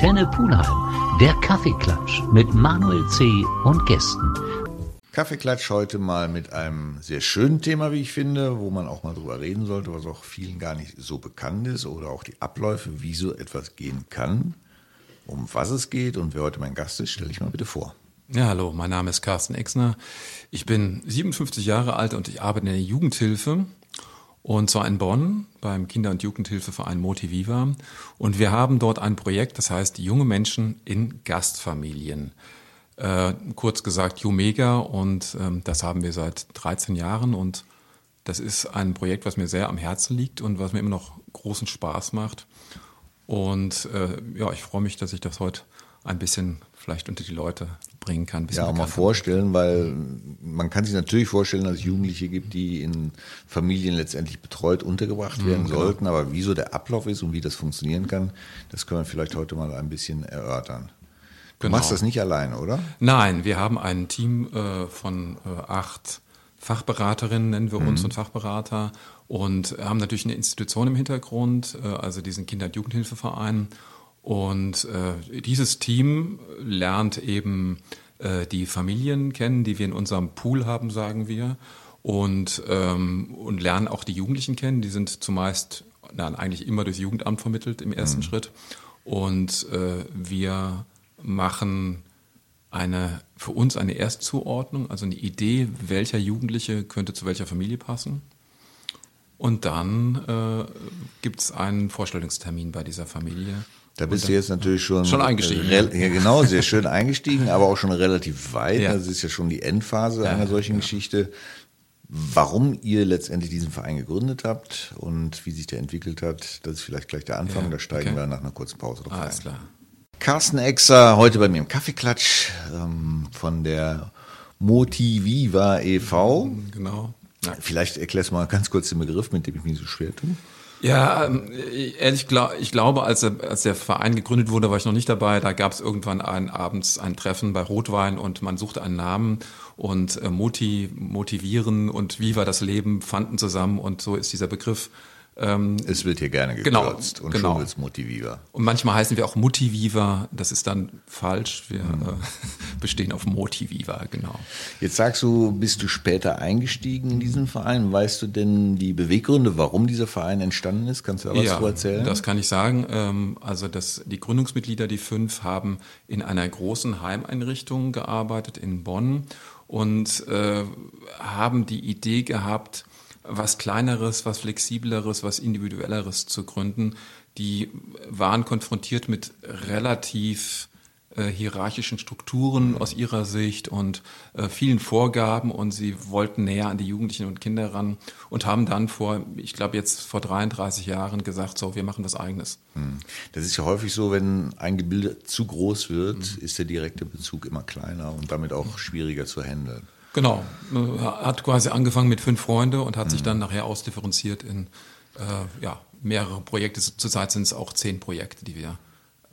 Antenne Pulheim, der Kaffeeklatsch mit Manuel C. und Gästen. Kaffeeklatsch heute mal mit einem sehr schönen Thema, wie ich finde, wo man auch mal drüber reden sollte, was auch vielen gar nicht so bekannt ist oder auch die Abläufe, wie so etwas gehen kann. Um was es geht und wer heute mein Gast ist, stelle ich mal bitte vor. Ja, hallo, mein Name ist Carsten Exner. Ich bin 57 Jahre alt und ich arbeite in der Jugendhilfe und zwar in Bonn beim Kinder- und Jugendhilfeverein Motiviva. Und wir haben dort ein Projekt, das heißt junge Menschen in Gastfamilien. Äh, kurz gesagt Jumega und ähm, das haben wir seit 13 Jahren und das ist ein Projekt, was mir sehr am Herzen liegt und was mir immer noch großen Spaß macht. Und äh, ja, ich freue mich, dass ich das heute ein bisschen vielleicht unter die Leute bringen kann. Ja, auch mal vorstellen, weil man kann sich natürlich vorstellen, dass es Jugendliche gibt, die in Familien letztendlich betreut untergebracht werden mhm, genau. sollten. Aber wieso der Ablauf ist und wie das funktionieren kann, das können wir vielleicht heute mal ein bisschen erörtern. Du genau. machst das nicht alleine, oder? Nein, wir haben ein Team äh, von äh, acht Fachberaterinnen, nennen wir uns, mhm. und Fachberater und haben natürlich eine Institution im Hintergrund, äh, also diesen Kinder- und Jugendhilfeverein und äh, dieses Team lernt eben äh, die Familien kennen, die wir in unserem Pool haben, sagen wir, und, ähm, und lernen auch die Jugendlichen kennen. Die sind zumeist na, eigentlich immer durchs Jugendamt vermittelt im ersten mhm. Schritt. Und äh, wir machen eine für uns eine Erstzuordnung, also eine Idee, welcher Jugendliche könnte zu welcher Familie passen. Und dann äh, gibt es einen Vorstellungstermin bei dieser Familie. Da bist du jetzt natürlich schon, schon eingestiegen. ja, genau, sehr schön eingestiegen, aber auch schon relativ weit. Ja. Das ist ja schon die Endphase ja, einer solchen ja. Geschichte. Warum ihr letztendlich diesen Verein gegründet habt und wie sich der entwickelt hat, das ist vielleicht gleich der Anfang. Da steigen okay. wir nach einer kurzen Pause drauf Alles ein. klar. Carsten Exer, heute bei mir im Kaffeeklatsch ähm, von der Motiviva e.V. Genau. Vielleicht erklärst du mal ganz kurz den Begriff, mit dem ich mich so schwer tue. Ja, ähm, ehrlich, ich glaube, als, als der Verein gegründet wurde, war ich noch nicht dabei. Da gab es irgendwann ein, abends ein Treffen bei Rotwein und man suchte einen Namen und äh, Moti, motivieren und Viva das Leben fanden zusammen und so ist dieser Begriff ähm, es wird hier gerne genau, gekürzt genau, und genau. schon wird es Motiviva. Und manchmal heißen wir auch Motiviva, das ist dann falsch. Wir mhm. äh, bestehen auf Motiviva, genau. Jetzt sagst du, bist du später eingestiegen in diesen Verein. Weißt du denn die Beweggründe, warum dieser Verein entstanden ist? Kannst du da was ja, erzählen? Das kann ich sagen. Ähm, also das, die Gründungsmitglieder, die fünf, haben in einer großen Heimeinrichtung gearbeitet in Bonn und äh, haben die Idee gehabt, was Kleineres, was Flexibleres, was Individuelleres zu gründen. Die waren konfrontiert mit relativ äh, hierarchischen Strukturen aus ihrer Sicht und äh, vielen Vorgaben und sie wollten näher an die Jugendlichen und Kinder ran und haben dann vor, ich glaube jetzt vor 33 Jahren gesagt, so, wir machen was eigenes. Hm. Das ist ja häufig so, wenn ein Gebilde zu groß wird, mhm. ist der direkte Bezug immer kleiner und damit auch schwieriger zu handeln. Genau, äh, hat quasi angefangen mit fünf Freunde und hat mhm. sich dann nachher ausdifferenziert in äh, ja, mehrere Projekte. Zurzeit sind es auch zehn Projekte, die wir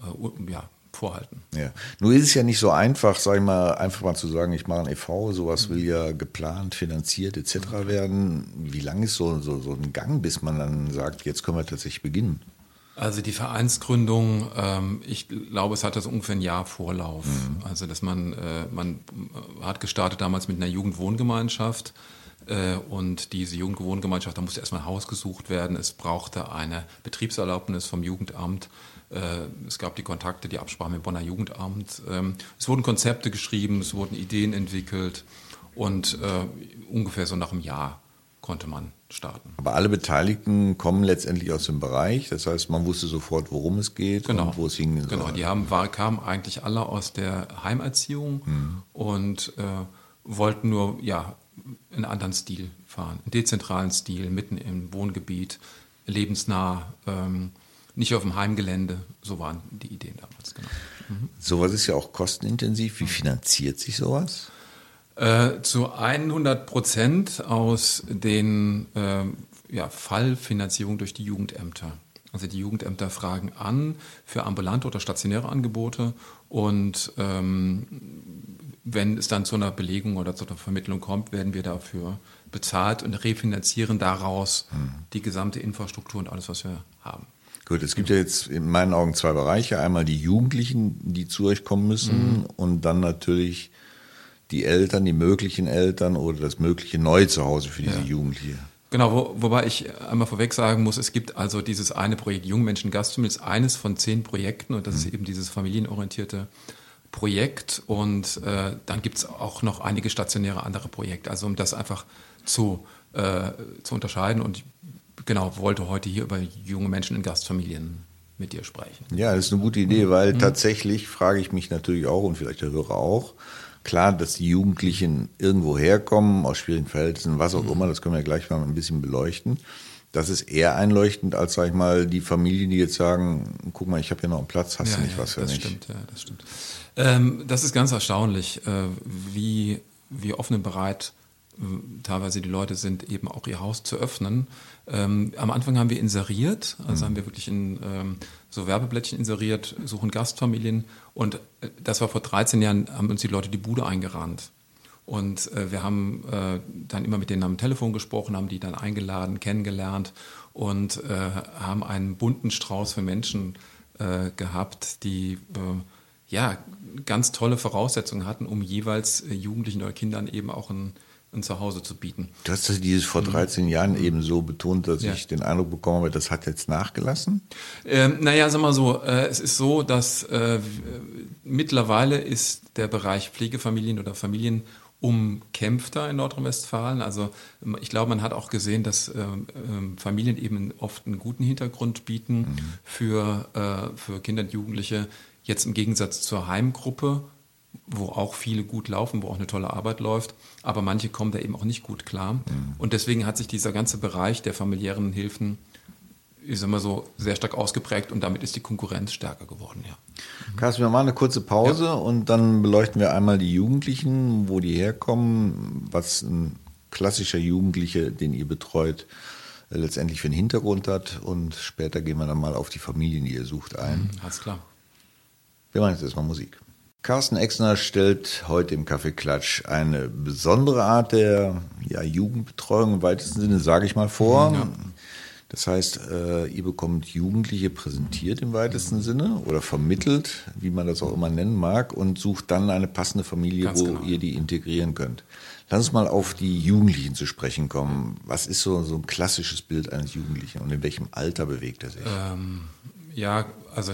äh, ja, vorhalten. Ja. Nur ist es ja nicht so einfach, sag ich mal, einfach mal zu sagen, ich mache ein e.V., sowas mhm. will ja geplant, finanziert etc. Mhm. werden. Wie lang ist so, so, so ein Gang, bis man dann sagt, jetzt können wir tatsächlich beginnen? Also die Vereinsgründung, ähm, ich glaube, es hat das ungefähr ein Jahr Vorlauf. Mhm. Also dass man, äh, man hat gestartet damals mit einer Jugendwohngemeinschaft äh, und diese Jugendwohngemeinschaft, da musste erstmal ein Haus gesucht werden. Es brauchte eine Betriebserlaubnis vom Jugendamt. Äh, es gab die Kontakte, die Absprache mit dem Bonner Jugendamt. Ähm, es wurden Konzepte geschrieben, es wurden Ideen entwickelt und äh, ungefähr so nach einem Jahr konnte man starten. Aber alle Beteiligten kommen letztendlich aus dem Bereich, das heißt, man wusste sofort, worum es geht genau. und wo es hingehen soll. Genau, die haben, war, kamen eigentlich alle aus der Heimerziehung mhm. und äh, wollten nur ja, einen anderen Stil fahren, einen dezentralen Stil, mitten im Wohngebiet, lebensnah, ähm, nicht auf dem Heimgelände. So waren die Ideen damals, genau. Mhm. Sowas ist ja auch kostenintensiv. Wie finanziert sich sowas? Äh, zu 100 Prozent aus den äh, ja, Fallfinanzierung durch die Jugendämter. Also die Jugendämter fragen an für ambulante oder stationäre Angebote und ähm, wenn es dann zu einer Belegung oder zu einer Vermittlung kommt, werden wir dafür bezahlt und refinanzieren daraus mhm. die gesamte Infrastruktur und alles, was wir haben. Gut, es gibt ja jetzt in meinen Augen zwei Bereiche. Einmal die Jugendlichen, die zu euch kommen müssen Mhm. und dann natürlich die Eltern, die möglichen Eltern oder das mögliche neue Zuhause für diese Jugendliche. Genau, wo, wobei ich einmal vorweg sagen muss, es gibt also dieses eine Projekt Jungmenschen Gastfamilie, ist eines von zehn Projekten und das ist eben dieses familienorientierte Projekt und äh, dann gibt es auch noch einige stationäre andere Projekte, also um das einfach zu, äh, zu unterscheiden und genau, wollte heute hier über junge Menschen in Gastfamilien mit dir sprechen. Ja, das ist eine gute Idee, weil tatsächlich frage ich mich natürlich auch und vielleicht der Hörer auch, klar, dass die Jugendlichen irgendwo herkommen, aus schwierigen Verhältnissen, was auch immer, das können wir gleich mal ein bisschen beleuchten. Das ist eher einleuchtend als, sag ich mal, die Familien, die jetzt sagen, guck mal, ich habe hier noch einen Platz, hast du nicht was für das mich? stimmt, ja, das stimmt. Ähm, das ist ganz erstaunlich, äh, wie, wie offen und bereit äh, teilweise die Leute sind, eben auch ihr Haus zu öffnen. Ähm, am Anfang haben wir inseriert, also haben wir wirklich in ähm, so Werbeblättchen inseriert, suchen Gastfamilien und äh, das war vor 13 Jahren, haben uns die Leute die Bude eingerannt. Und äh, wir haben äh, dann immer mit denen am Telefon gesprochen, haben die dann eingeladen, kennengelernt und äh, haben einen bunten Strauß für Menschen äh, gehabt, die äh, ja ganz tolle Voraussetzungen hatten, um jeweils Jugendlichen oder Kindern eben auch ein, ein Zuhause zu bieten. Du hast das dieses vor 13 Jahren eben so betont, dass Ja. ich den Eindruck bekommen habe, das hat jetzt nachgelassen. Ähm, naja, sag mal so, äh, es ist so, dass äh, mittlerweile ist der Bereich Pflegefamilien oder Familien umkämpfter in Nordrhein-Westfalen. Also ähm, ich glaube, man hat auch gesehen, dass ähm, ähm, Familien eben oft einen guten Hintergrund bieten für, äh, für Kinder und Jugendliche. Jetzt im Gegensatz zur Heimgruppe, wo auch viele gut laufen, wo auch eine tolle Arbeit läuft, aber manche kommen da eben auch nicht gut klar. Und deswegen hat sich dieser ganze Bereich der familiären Hilfen ich sag mal so, sehr stark ausgeprägt und damit ist die Konkurrenz stärker geworden, ja. Carsten, wir machen eine kurze Pause und dann beleuchten wir einmal die Jugendlichen, wo die herkommen, was ein klassischer Jugendliche, den ihr betreut, äh, letztendlich für einen Hintergrund hat und später gehen wir dann mal auf die Familien, die ihr sucht, ein. Alles klar. Wir machen jetzt erstmal Musik. Carsten Exner stellt heute im Café Klatsch eine besondere Art der ja, Jugendbetreuung im weitesten Sinne, sage ich mal, vor. Das heißt, äh, ihr bekommt Jugendliche präsentiert im weitesten Sinne oder vermittelt, wie man das auch immer nennen mag, und sucht dann eine passende Familie, Ganz wo genau. ihr die integrieren könnt. Lass uns mal auf die Jugendlichen zu sprechen kommen. Was ist so, so ein klassisches Bild eines Jugendlichen und in welchem Alter bewegt er sich? Ähm, ja, also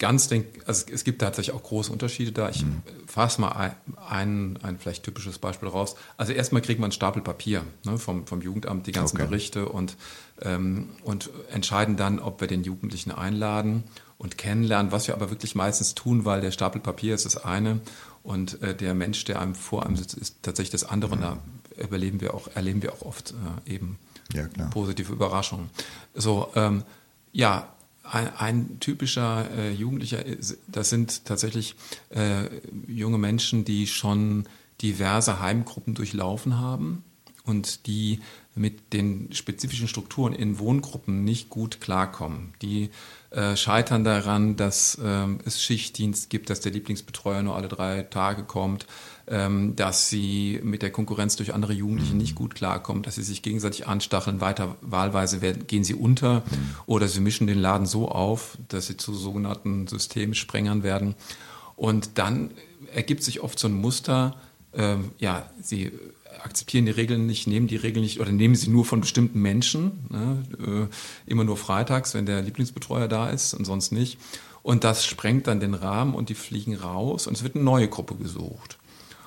ganz denk, also es gibt tatsächlich auch große Unterschiede da. Ich fasse mal ein, ein, ein vielleicht typisches Beispiel raus. Also erstmal kriegt man einen Stapel Papier ne, vom, vom Jugendamt, die ganzen Okay. Berichte und, ähm, und entscheiden dann, ob wir den Jugendlichen einladen und kennenlernen, was wir aber wirklich meistens tun, weil der Stapel Papier ist das eine und äh, der Mensch, der einem vor einem sitzt, ist tatsächlich das andere. Und da überleben wir auch, erleben wir auch oft äh, eben Ja, klar. positive Überraschungen. So, ähm, ja, ein, ein typischer äh, Jugendlicher, ist- das sind tatsächlich äh, junge Menschen, die schon diverse Heimgruppen durchlaufen haben und die mit den spezifischen Strukturen in Wohngruppen nicht gut klarkommen. Die äh, scheitern daran, dass ähm, es Schichtdienst gibt, dass der Lieblingsbetreuer nur alle drei Tage kommt, ähm, dass sie mit der Konkurrenz durch andere Jugendliche nicht gut klarkommen, dass sie sich gegenseitig anstacheln, weiter wahlweise werden, gehen sie unter oder sie mischen den Laden so auf, dass sie zu sogenannten Systemsprengern werden. Und dann ergibt sich oft so ein Muster, ähm, ja, sie akzeptieren die Regeln nicht, nehmen die Regeln nicht oder nehmen sie nur von bestimmten Menschen, ne, äh, immer nur freitags, wenn der Lieblingsbetreuer da ist und sonst nicht. Und das sprengt dann den Rahmen und die fliegen raus und es wird eine neue Gruppe gesucht.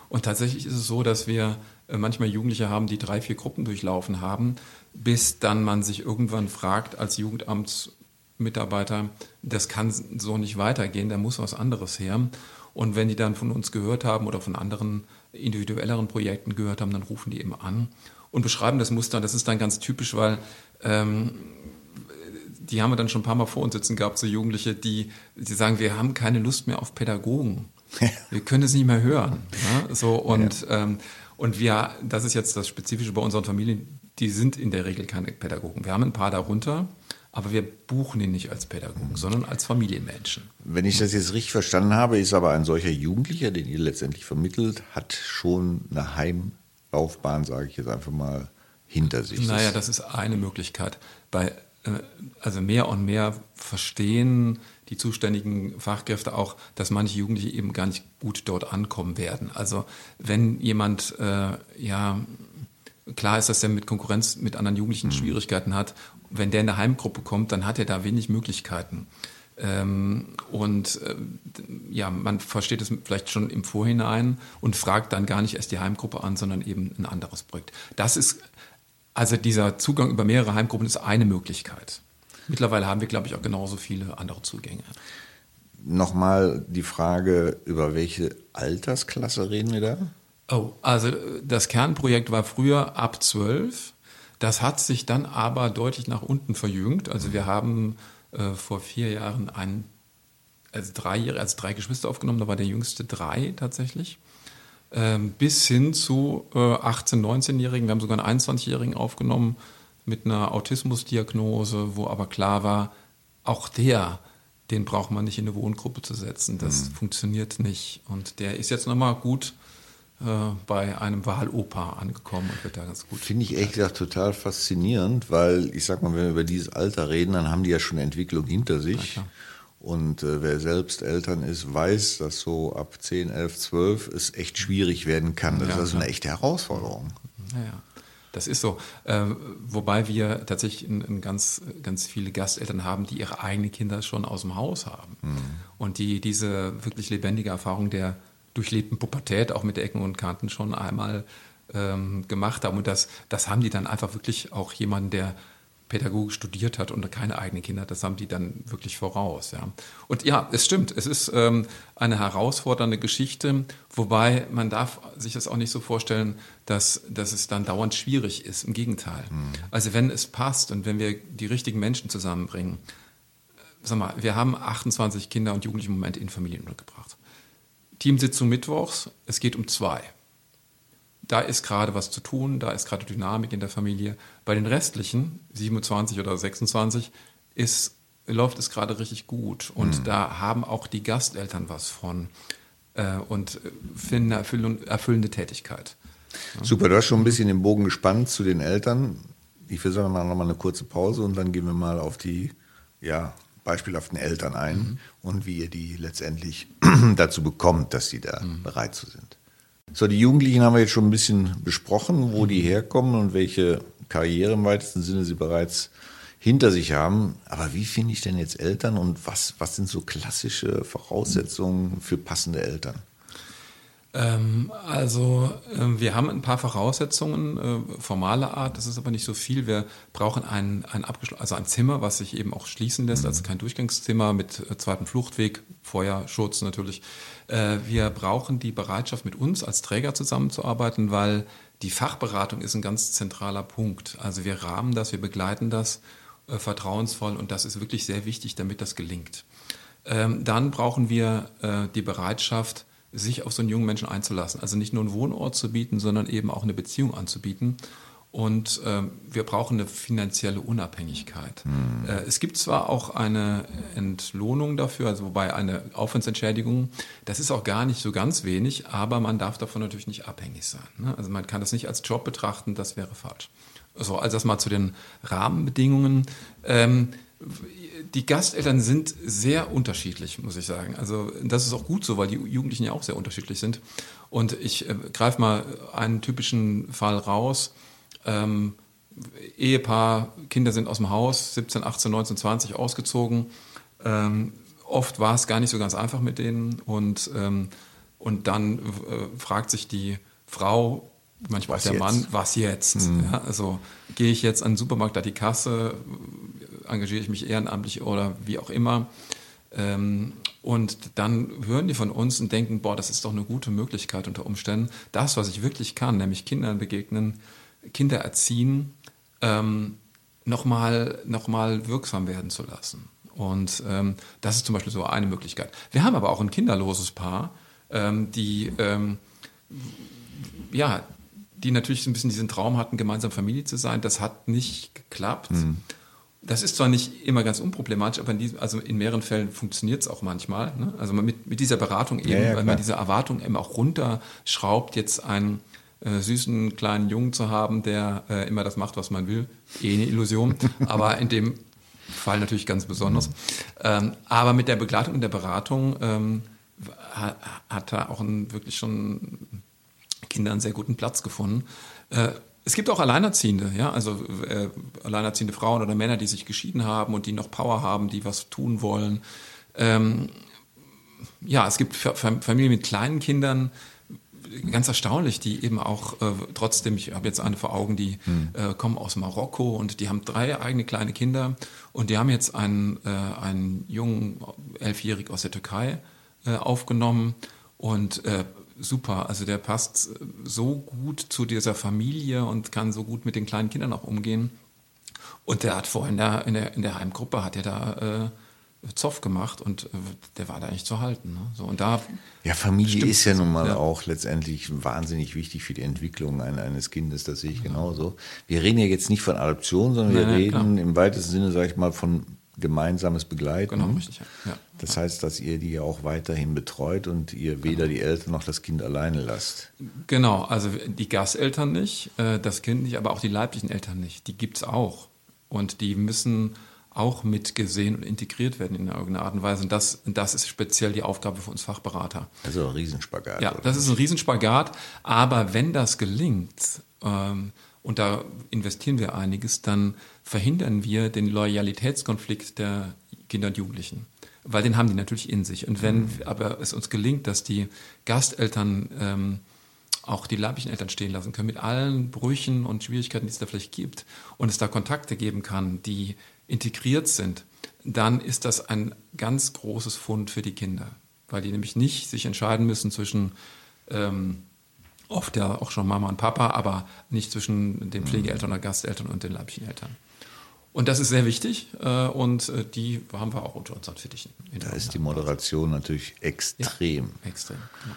Und tatsächlich ist es so, dass wir äh, manchmal Jugendliche haben, die drei, vier Gruppen durchlaufen haben, bis dann man sich irgendwann fragt als Jugendamtsmitarbeiter, das kann so nicht weitergehen, da muss was anderes her. Und wenn die dann von uns gehört haben oder von anderen individuelleren Projekten gehört haben, dann rufen die eben an und beschreiben das Muster. Das ist dann ganz typisch, weil ähm, die haben wir dann schon ein paar Mal vor uns sitzen gehabt, so Jugendliche, die, die sagen, wir haben keine Lust mehr auf Pädagogen. Wir können es nicht mehr hören. Ja? So, und, ähm, und wir, das ist jetzt das Spezifische bei unseren Familien, die sind in der Regel keine Pädagogen. Wir haben ein paar darunter, aber wir buchen ihn nicht als Pädagogen, sondern als Familienmenschen. Wenn ich das jetzt richtig verstanden habe, ist aber ein solcher Jugendlicher, den ihr letztendlich vermittelt, hat schon eine Heimlaufbahn, sage ich jetzt einfach mal, hinter sich. Naja, das ist eine Möglichkeit. Bei äh, also mehr und mehr verstehen die zuständigen Fachkräfte auch, dass manche Jugendliche eben gar nicht gut dort ankommen werden. Also wenn jemand, äh, ja, klar ist, dass er mit Konkurrenz mit anderen Jugendlichen mhm. Schwierigkeiten hat, wenn der in der Heimgruppe kommt, dann hat er da wenig Möglichkeiten. Ähm, und äh, ja, man versteht es vielleicht schon im Vorhinein und fragt dann gar nicht erst die Heimgruppe an, sondern eben ein anderes Projekt. Das ist, also dieser Zugang über mehrere Heimgruppen ist eine Möglichkeit. Mittlerweile haben wir, glaube ich, auch genauso viele andere Zugänge. Nochmal die Frage, über welche Altersklasse reden wir da? Oh, also das Kernprojekt war früher ab zwölf. Das hat sich dann aber deutlich nach unten verjüngt. Also wir haben äh, vor vier Jahren ein, also drei, also drei Geschwister aufgenommen, da war der jüngste drei tatsächlich. Ähm, bis hin zu äh, 18-, 19-Jährigen. Wir haben sogar einen 21-Jährigen aufgenommen mit einer Autismusdiagnose, wo aber klar war, auch der, den braucht man nicht in eine Wohngruppe zu setzen. Das mhm. funktioniert nicht. Und der ist jetzt nochmal gut bei einem Wahlopa angekommen und wird da ganz gut. Finde ich ehrlich gesagt total faszinierend, weil ich sag mal, wenn wir über dieses Alter reden, dann haben die ja schon Entwicklung hinter sich. Und äh, wer selbst Eltern ist, weiß, dass so ab 10, 11, 12 es echt schwierig werden kann. Das ja, ist also eine echte Herausforderung. Ja, ja. Das ist so. Äh, wobei wir tatsächlich in, in ganz, ganz viele Gasteltern haben, die ihre eigenen Kinder schon aus dem Haus haben. Mhm. Und die diese wirklich lebendige Erfahrung der durchlebten Pubertät auch mit Ecken und Kanten schon einmal ähm, gemacht haben. Und das, das haben die dann einfach wirklich auch jemanden, der Pädagogik studiert hat und keine eigenen Kinder, das haben die dann wirklich voraus. Ja. Und ja, es stimmt, es ist ähm, eine herausfordernde Geschichte, wobei man darf sich das auch nicht so vorstellen, dass, dass es dann dauernd schwierig ist. Im Gegenteil. Mhm. Also wenn es passt und wenn wir die richtigen Menschen zusammenbringen, sag mal, wir haben 28 Kinder und Jugendliche im Moment in Familien untergebracht. Teamsitzung mittwochs, es geht um zwei da ist gerade was zu tun, da ist gerade Dynamik in der Familie. Bei den restlichen, 27 oder 26, ist, läuft es gerade richtig gut. Und mhm. da haben auch die Gasteltern was von äh, und finden eine erfüllende Tätigkeit. Ja. Super, du hast schon ein bisschen den Bogen gespannt zu den Eltern. Ich würde sagen, wir machen nochmal eine kurze Pause und dann gehen wir mal auf die ja, beispielhaften Eltern ein mhm. und wie ihr die letztendlich dazu bekommt, dass sie da mhm. bereit zu sind. So, die Jugendlichen haben wir jetzt schon ein bisschen besprochen, wo die herkommen und welche Karriere im weitesten Sinne sie bereits hinter sich haben. Aber wie finde ich denn jetzt Eltern und was, was sind so klassische Voraussetzungen für passende Eltern? Ähm, also äh, wir haben ein paar Voraussetzungen äh, formaler Art, das ist aber nicht so viel. Wir brauchen ein, ein, also ein Zimmer, was sich eben auch schließen lässt, also kein Durchgangszimmer mit äh, zweitem Fluchtweg, Feuerschutz natürlich. Äh, wir brauchen die Bereitschaft, mit uns als Träger zusammenzuarbeiten, weil die Fachberatung ist ein ganz zentraler Punkt. Also wir rahmen das, wir begleiten das äh, vertrauensvoll und das ist wirklich sehr wichtig, damit das gelingt. Ähm, dann brauchen wir äh, die Bereitschaft, sich auf so einen jungen Menschen einzulassen. Also nicht nur einen Wohnort zu bieten, sondern eben auch eine Beziehung anzubieten. Und äh, wir brauchen eine finanzielle Unabhängigkeit. Mhm. Äh, es gibt zwar auch eine Entlohnung dafür, also wobei eine Aufwandsentschädigung, das ist auch gar nicht so ganz wenig, aber man darf davon natürlich nicht abhängig sein. Ne? Also man kann das nicht als Job betrachten, das wäre falsch. So, also das mal zu den Rahmenbedingungen. Ähm, die Gasteltern sind sehr unterschiedlich, muss ich sagen. Also das ist auch gut so, weil die Jugendlichen ja auch sehr unterschiedlich sind. Und ich äh, greife mal einen typischen Fall raus. Ähm, Ehepaar, Kinder sind aus dem Haus, 17, 18, 19, 20 ausgezogen. Ähm, oft war es gar nicht so ganz einfach mit denen. Und, ähm, und dann äh, fragt sich die Frau, manchmal was der jetzt? Mann, was jetzt? Mhm. Ja, also gehe ich jetzt an den Supermarkt, da die Kasse, engagiere ich mich ehrenamtlich oder wie auch immer. Ähm, und dann hören die von uns und denken, boah, das ist doch eine gute Möglichkeit unter Umständen, das, was ich wirklich kann, nämlich Kindern begegnen, Kinder erziehen, ähm, nochmal noch mal wirksam werden zu lassen. Und ähm, das ist zum Beispiel so eine Möglichkeit. Wir haben aber auch ein kinderloses Paar, ähm, die ähm, ja, die natürlich so ein bisschen diesen Traum hatten, gemeinsam Familie zu sein. Das hat nicht geklappt. Mhm. Das ist zwar nicht immer ganz unproblematisch, aber in, diesem, also in mehreren Fällen funktioniert es auch manchmal. Ne? Also mit, mit dieser Beratung eben, ja, ja, weil man diese Erwartung eben auch runterschraubt, jetzt einen äh, süßen kleinen Jungen zu haben, der äh, immer das macht, was man will. Eh eine Illusion. aber in dem Fall natürlich ganz besonders. Mhm. Ähm, aber mit der Begleitung und der Beratung ähm, hat, hat er auch einen, wirklich schon Kinder einen sehr guten Platz gefunden. Äh, es gibt auch Alleinerziehende, ja, also äh, alleinerziehende Frauen oder Männer, die sich geschieden haben und die noch Power haben, die was tun wollen. Ähm, ja, es gibt Familien mit kleinen Kindern, ganz erstaunlich, die eben auch äh, trotzdem, ich habe jetzt eine vor Augen, die hm. äh, kommen aus Marokko und die haben drei eigene kleine Kinder und die haben jetzt einen, äh, einen jungen Elfjährig aus der Türkei äh, aufgenommen und äh, super. Also der passt so gut zu dieser Familie und kann so gut mit den kleinen Kindern auch umgehen. Und der hat vorhin in der, in der, in der Heimgruppe, hat er da äh, Zoff gemacht und äh, der war da eigentlich zu halten. Ne? So, und da ja, Familie ist ja nun mal ja. auch letztendlich wahnsinnig wichtig für die Entwicklung eines Kindes, das sehe ich genauso. Wir reden ja jetzt nicht von Adoption, sondern wir nein, reden klar. im weitesten Sinne, sage ich mal, von gemeinsames Begleiten. Genau, richtig. Ja. Das heißt, dass ihr die ja auch weiterhin betreut und ihr weder genau. die Eltern noch das Kind alleine lasst. Genau, also die Gasteltern nicht, äh, das Kind nicht, aber auch die leiblichen Eltern nicht. Die gibt es auch. Und die müssen auch mitgesehen und integriert werden in irgendeiner Art und Weise. Und das, das ist speziell die Aufgabe für uns Fachberater. Also ein Riesenspagat. Ja, das ist ein Riesenspagat. Aber wenn das gelingt, ähm, und da investieren wir einiges, dann verhindern wir den Loyalitätskonflikt der Kinder und Jugendlichen. Weil den haben die natürlich in sich. Und wenn mhm. aber es uns gelingt, dass die Gasteltern ähm, auch die leiblichen Eltern stehen lassen können, mit allen Brüchen und Schwierigkeiten, die es da vielleicht gibt, und es da Kontakte geben kann, die integriert sind, dann ist das ein ganz großes Fund für die Kinder. Weil die nämlich nicht sich entscheiden müssen zwischen ähm, oft ja auch schon Mama und Papa, aber nicht zwischen den Pflegeeltern oder Gasteltern und den leiblichen Eltern. Und das ist sehr wichtig äh, und äh, die haben wir auch unter unseren Fittichen. Da ist die Moderation natürlich extrem. Ja, extrem, genau.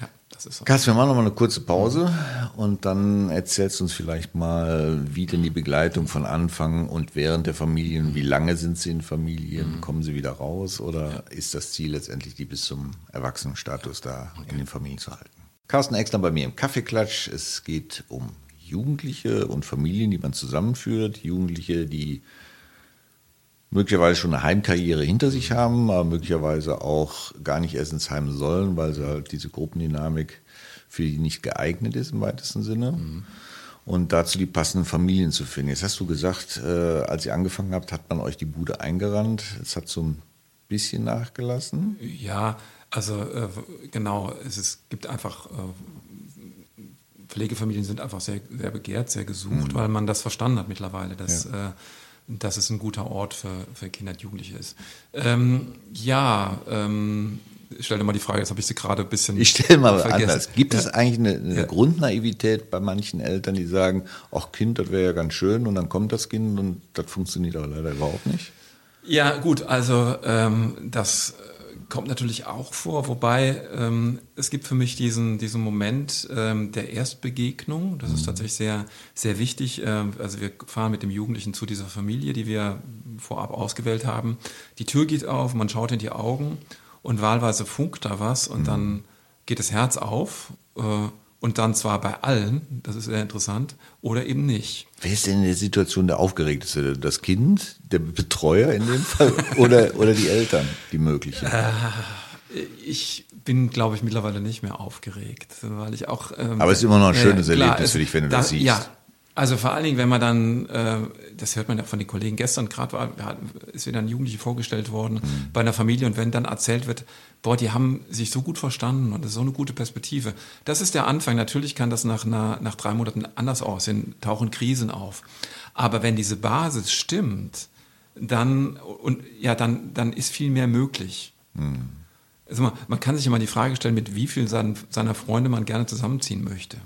Ja, das ist so. Carsten, wir machen nochmal eine kurze Pause und dann erzählst du uns vielleicht mal, wie denn die Begleitung von Anfang und während der Familien, wie lange sind sie in Familien, mhm. kommen sie wieder raus oder ja. ist das Ziel letztendlich, die bis zum Erwachsenenstatus da okay. in den Familien zu halten? Carsten Exler bei mir im Kaffeeklatsch. Es geht um Jugendliche und Familien, die man zusammenführt. Jugendliche, die möglicherweise schon eine Heimkarriere hinter sich haben, aber möglicherweise auch gar nicht erst ins Heim sollen, weil sie halt diese Gruppendynamik für die nicht geeignet ist im weitesten Sinne. Mhm. Und dazu die passenden Familien zu finden. Jetzt hast du gesagt, äh, als ihr angefangen habt, hat man euch die Bude eingerannt. Es hat so ein bisschen nachgelassen. Ja, also äh, genau, es ist, gibt einfach äh, Pflegefamilien sind einfach sehr, sehr begehrt, sehr gesucht, mhm. weil man das verstanden hat mittlerweile, dass, ja. äh, dass es ein guter Ort für, für Kinder und Jugendliche ist. Ähm, ja, ähm, ich stelle mal die Frage, jetzt habe ich sie gerade ein bisschen. Ich stelle mal vergessen. anders. Gibt ja. es eigentlich eine, eine ja. Grundnaivität bei manchen Eltern, die sagen, ach Kind, das wäre ja ganz schön und dann kommt das Kind und das funktioniert aber leider überhaupt nicht? Ja, gut, also ähm, das kommt natürlich auch vor, wobei ähm, es gibt für mich diesen, diesen Moment ähm, der Erstbegegnung. Das ist mhm. tatsächlich sehr, sehr wichtig. Ähm, also wir fahren mit dem Jugendlichen zu dieser Familie, die wir vorab ausgewählt haben. Die Tür geht auf, man schaut in die Augen und wahlweise funkt da was und mhm. dann geht das Herz auf. Äh, und dann zwar bei allen, das ist sehr interessant, oder eben nicht. Wer ist denn in der Situation der Aufgeregteste? Das Kind, der Betreuer in dem Fall oder, oder die Eltern, die möglichen? Äh, ich bin, glaube ich, mittlerweile nicht mehr aufgeregt, weil ich auch. Ähm, Aber es ist immer noch ein schönes äh, klar, Erlebnis für dich, wenn du da, das siehst. Ja, also vor allen Dingen, wenn man dann, äh, das hört man ja von den Kollegen gestern, gerade war, ist wieder ein Jugendliche vorgestellt worden mhm. bei einer Familie und wenn dann erzählt wird, boah, die haben sich so gut verstanden und das ist so eine gute Perspektive. Das ist der Anfang. Natürlich kann das nach, einer, nach drei Monaten anders aussehen, tauchen Krisen auf. Aber wenn diese Basis stimmt, dann, und, ja, dann, dann ist viel mehr möglich. Mhm. Also man, man kann sich immer die Frage stellen, mit wie vielen seiner Freunde man gerne zusammenziehen möchte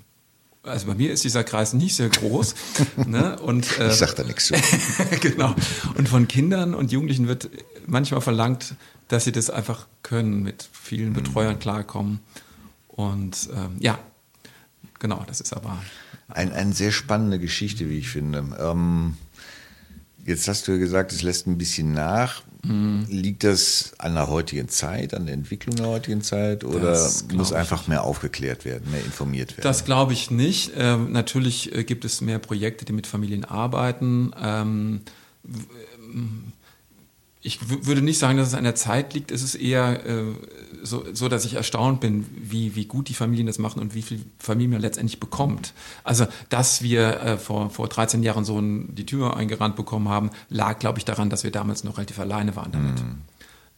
also bei mir ist dieser Kreis nicht sehr groß. ne? und, äh, ich sag da nichts zu. genau. Und von Kindern und Jugendlichen wird manchmal verlangt, dass sie das einfach können, mit vielen mhm. Betreuern klarkommen. Und ähm, ja, genau, das ist aber. Ein, eine sehr spannende Geschichte, wie ich finde. Ähm, jetzt hast du ja gesagt, es lässt ein bisschen nach. Mhm. Liegt das an der heutigen Zeit, an der Entwicklung der heutigen Zeit oder muss einfach mehr aufgeklärt werden, mehr informiert werden? Das glaube ich nicht. Ähm, natürlich äh, gibt es mehr Projekte, die mit Familien arbeiten. Ähm, ich würde nicht sagen, dass es an der Zeit liegt. Es ist eher äh, so, so, dass ich erstaunt bin, wie, wie gut die Familien das machen und wie viel Familien man letztendlich bekommt. Also, dass wir äh, vor, vor 13 Jahren so ein, die Tür eingerannt bekommen haben, lag, glaube ich, daran, dass wir damals noch relativ alleine waren damit. Mhm.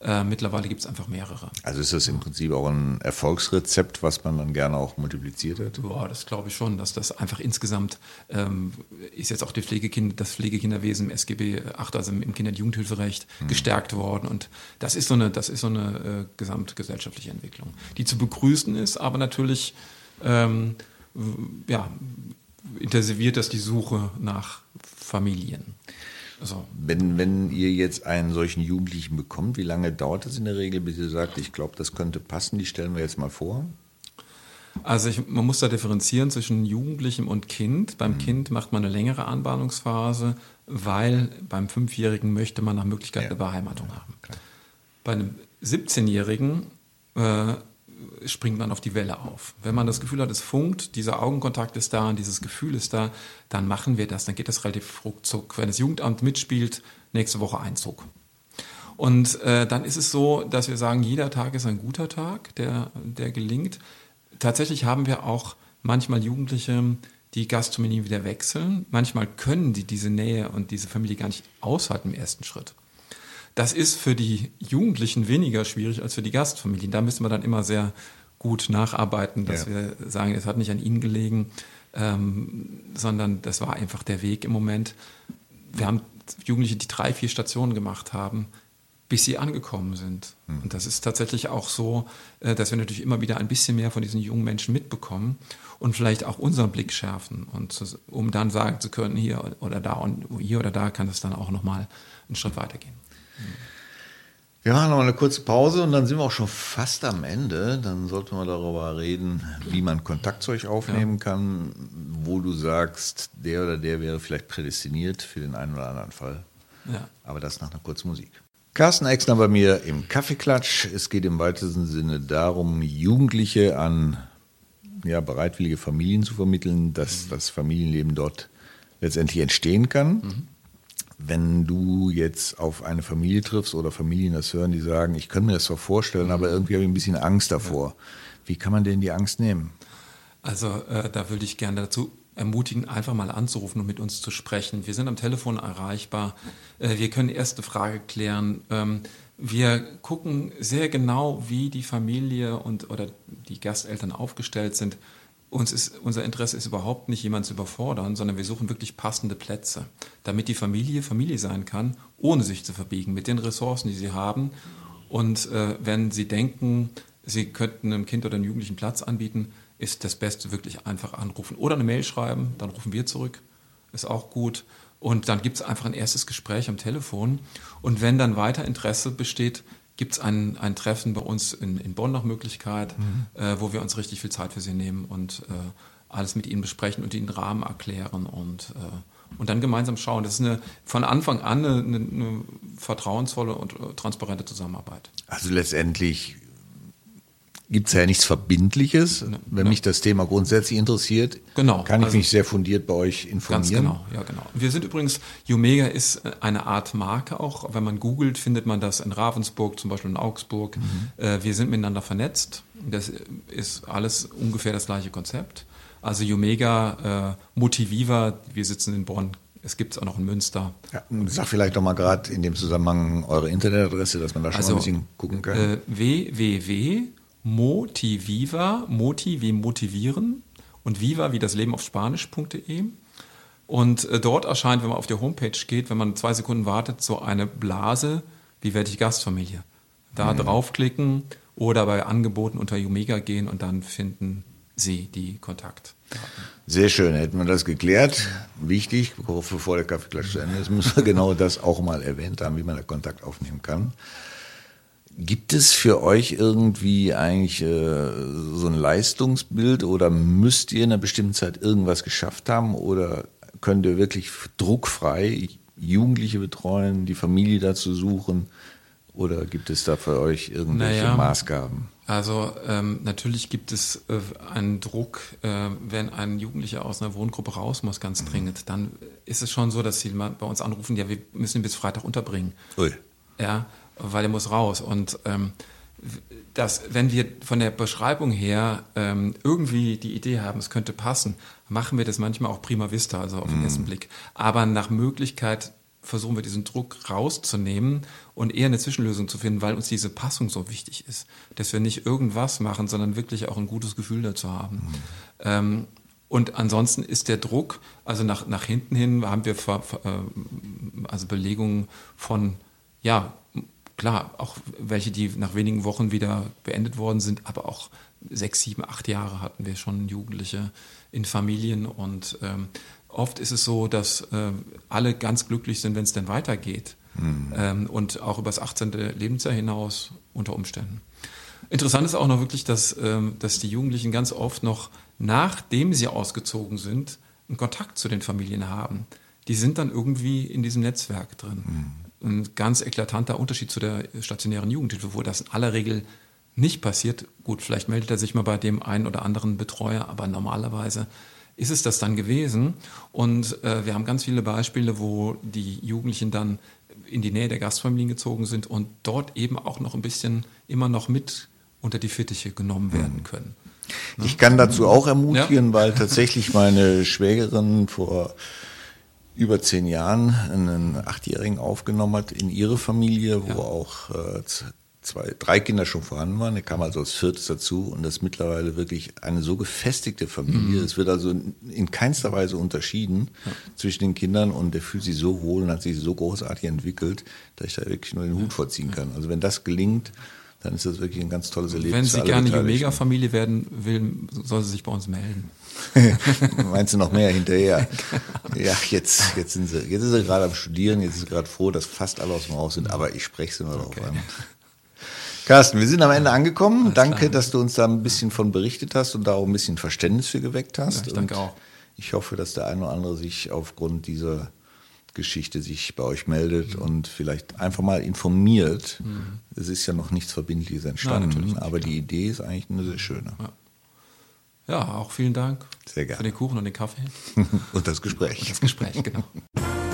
Äh, mittlerweile gibt es einfach mehrere. Also ist das im Prinzip auch ein Erfolgsrezept, was man dann gerne auch multipliziert hat? Ja, das glaube ich schon, dass das einfach insgesamt ähm, ist jetzt auch die Pflegekind, das Pflegekinderwesen im SGB 8, also im Kinder- und Jugendhilferecht, mhm. gestärkt worden. Und das ist so eine, das ist so eine äh, gesamtgesellschaftliche Entwicklung, die zu begrüßen ist, aber natürlich ähm, ja, intensiviert das die Suche nach Familien. Also. Wenn, wenn ihr jetzt einen solchen Jugendlichen bekommt, wie lange dauert es in der Regel, bis ihr sagt, ich glaube, das könnte passen, die stellen wir jetzt mal vor? Also ich, man muss da differenzieren zwischen Jugendlichem und Kind. Beim mhm. Kind macht man eine längere Anbahnungsphase, weil beim Fünfjährigen möchte man nach Möglichkeit ja. eine Beheimatung ja, haben. Klar. Bei einem 17-Jährigen äh, springt man auf die Welle auf. Wenn man das Gefühl hat, es funkt, dieser Augenkontakt ist da und dieses Gefühl ist da, dann machen wir das. Dann geht das relativ ruckzuck. Wenn das Jugendamt mitspielt, nächste Woche Einzug. Und äh, dann ist es so, dass wir sagen, jeder Tag ist ein guter Tag, der, der gelingt. Tatsächlich haben wir auch manchmal Jugendliche, die Gastfamilien wieder wechseln. Manchmal können die diese Nähe und diese Familie gar nicht aushalten im ersten Schritt. Das ist für die Jugendlichen weniger schwierig als für die Gastfamilien. Da müssen wir dann immer sehr gut nacharbeiten, dass ja. wir sagen, es hat nicht an ihnen gelegen, ähm, sondern das war einfach der Weg im Moment. Wir haben Jugendliche, die drei, vier Stationen gemacht haben, bis sie angekommen sind. Mhm. Und das ist tatsächlich auch so, äh, dass wir natürlich immer wieder ein bisschen mehr von diesen jungen Menschen mitbekommen und vielleicht auch unseren Blick schärfen und um dann sagen zu können, hier oder da und hier oder da kann es dann auch nochmal einen Schritt weitergehen. Wir machen noch eine kurze Pause und dann sind wir auch schon fast am Ende. Dann sollten wir darüber reden, wie man Kontakt zu euch aufnehmen ja. kann, wo du sagst, der oder der wäre vielleicht prädestiniert für den einen oder anderen Fall. Ja. Aber das nach einer kurzen Musik. Carsten Exner bei mir im Kaffeeklatsch. Es geht im weitesten Sinne darum, Jugendliche an ja, bereitwillige Familien zu vermitteln, dass das Familienleben dort letztendlich entstehen kann. Mhm wenn du jetzt auf eine Familie triffst oder Familien das hören, die sagen, ich kann mir das zwar vorstellen, aber irgendwie habe ich ein bisschen Angst davor. Wie kann man denn die Angst nehmen? Also äh, da würde ich gerne dazu ermutigen, einfach mal anzurufen und mit uns zu sprechen. Wir sind am Telefon erreichbar. Äh, wir können erste Frage klären. Ähm, wir gucken sehr genau, wie die Familie und oder die Gasteltern aufgestellt sind uns ist, unser Interesse ist überhaupt nicht, jemanden zu überfordern, sondern wir suchen wirklich passende Plätze, damit die Familie Familie sein kann, ohne sich zu verbiegen, mit den Ressourcen, die sie haben. Und äh, wenn sie denken, sie könnten einem Kind oder einem Jugendlichen Platz anbieten, ist das Beste wirklich einfach anrufen oder eine Mail schreiben, dann rufen wir zurück, ist auch gut. Und dann gibt es einfach ein erstes Gespräch am Telefon. Und wenn dann weiter Interesse besteht, gibt es ein, ein Treffen bei uns in, in Bonn nach Möglichkeit, mhm. äh, wo wir uns richtig viel Zeit für sie nehmen und äh, alles mit ihnen besprechen und ihnen Rahmen erklären und, äh, und dann gemeinsam schauen. Das ist eine, von Anfang an eine, eine, eine vertrauensvolle und äh, transparente Zusammenarbeit. Also letztendlich gibt es ja nichts Verbindliches. Wenn ne. mich das Thema grundsätzlich interessiert, genau, kann ich also mich sehr fundiert bei euch informieren. Ganz genau, ja genau. Wir sind übrigens, Jumega ist eine Art Marke auch. Wenn man googelt, findet man das in Ravensburg, zum Beispiel in Augsburg. Mhm. Äh, wir sind miteinander vernetzt. Das ist alles ungefähr das gleiche Konzept. Also Jumega, äh, Motiviva, wir sitzen in Bonn, es gibt es auch noch in Münster. Ja, sag vielleicht doch mal gerade in dem Zusammenhang eure Internetadresse, dass man da schon also, ein bisschen gucken kann. Äh, www Motiviva, Moti wie motivieren und Viva wie das Leben auf Spanisch.de. Und äh, dort erscheint, wenn man auf die Homepage geht, wenn man zwei Sekunden wartet, so eine Blase, wie werde ich Gastfamilie. Da mhm. draufklicken oder bei Angeboten unter Jumega gehen und dann finden Sie die Kontakt. Sehr schön, hätten wir das geklärt. Wichtig, bevor der Kaffeeklatsch zu Ende ist, müssen wir genau das auch mal erwähnt haben, wie man da Kontakt aufnehmen kann. Gibt es für euch irgendwie eigentlich äh, so ein Leistungsbild oder müsst ihr in einer bestimmten Zeit irgendwas geschafft haben oder könnt ihr wirklich druckfrei Jugendliche betreuen, die Familie dazu suchen oder gibt es da für euch irgendwelche naja, Maßgaben? Also ähm, natürlich gibt es äh, einen Druck, äh, wenn ein Jugendlicher aus einer Wohngruppe raus muss, ganz mhm. dringend. Dann ist es schon so, dass sie bei uns anrufen, ja, wir müssen ihn bis Freitag unterbringen. Ui. ja, weil er muss raus. Und ähm, dass, wenn wir von der Beschreibung her ähm, irgendwie die Idee haben, es könnte passen, machen wir das manchmal auch prima vista, also auf den Mhm. ersten Blick. Aber nach Möglichkeit versuchen wir diesen Druck rauszunehmen und eher eine Zwischenlösung zu finden, weil uns diese Passung so wichtig ist. Dass wir nicht irgendwas machen, sondern wirklich auch ein gutes Gefühl dazu haben. Ähm, und ansonsten ist der Druck, also nach, nach hinten hin haben wir äh, also Belegungen von, ja, klar, auch welche, die nach wenigen Wochen wieder beendet worden sind, aber auch sechs, sieben, acht Jahre hatten wir schon Jugendliche in Familien und ähm, oft ist es so, dass ähm, alle ganz glücklich sind, wenn es denn weitergeht ähm, und auch übers 18. Lebensjahr hinaus unter Umständen. Interessant ist auch noch wirklich, dass, ähm, dass die Jugendlichen ganz oft noch, nachdem sie ausgezogen sind, einen Kontakt zu den Familien haben. Die sind dann irgendwie in diesem Netzwerk drin. Ein ganz eklatanter Unterschied zu der stationären Jugendhilfe, wo das in aller Regel nicht passiert. Gut, vielleicht meldet er sich mal bei dem einen oder anderen Betreuer, aber normalerweise ist es das dann gewesen. Und äh, wir haben ganz viele Beispiele, wo die Jugendlichen dann in die Nähe der Gastfamilien gezogen sind und dort eben auch noch ein bisschen immer noch mit unter die Fittiche genommen werden können. Ich kann dazu auch ermutigen, weil tatsächlich meine Schwägerin vor über zehn Jahren einen Achtjährigen aufgenommen hat in ihre Familie, wo Ja. auch äh, zwei, drei Kinder schon vorhanden waren. Er kam also als viertes dazu und das ist mittlerweile wirklich eine so gefestigte Familie. Mhm. Es wird also in, in keinster Weise unterschieden zwischen den Kindern und der fühlt sich so wohl und hat sich so großartig entwickelt, dass ich da wirklich nur den Hut vorziehen kann. Also wenn das gelingt, dann ist das wirklich ein ganz tolles Erlebnis. Wenn sie gerne Beteiligten. Omega-Familie werden will, soll sie sich bei uns melden. Meinst du noch mehr hinterher? Ja, jetzt, jetzt sind sie, jetzt ist sie gerade am Studieren, jetzt ist sie gerade froh, dass fast alle aus dem Haus sind, aber ich spreche sie mal drauf an. Carsten, wir sind am Ende angekommen. danke, klar. dass du uns da ein bisschen von berichtet hast und da auch ein bisschen Verständnis für geweckt hast. Ja, ich danke und auch. Ich hoffe, dass der eine oder andere sich aufgrund dieser Geschichte sich bei euch meldet Mhm. und vielleicht einfach mal informiert. Es ist ja noch nichts Verbindliches entstanden, nicht, aber die Idee ist eigentlich eine sehr schöne. Ja, auch vielen Dank Sehr gerne. für den Kuchen und den Kaffee. und das Gespräch. Das Gespräch, genau.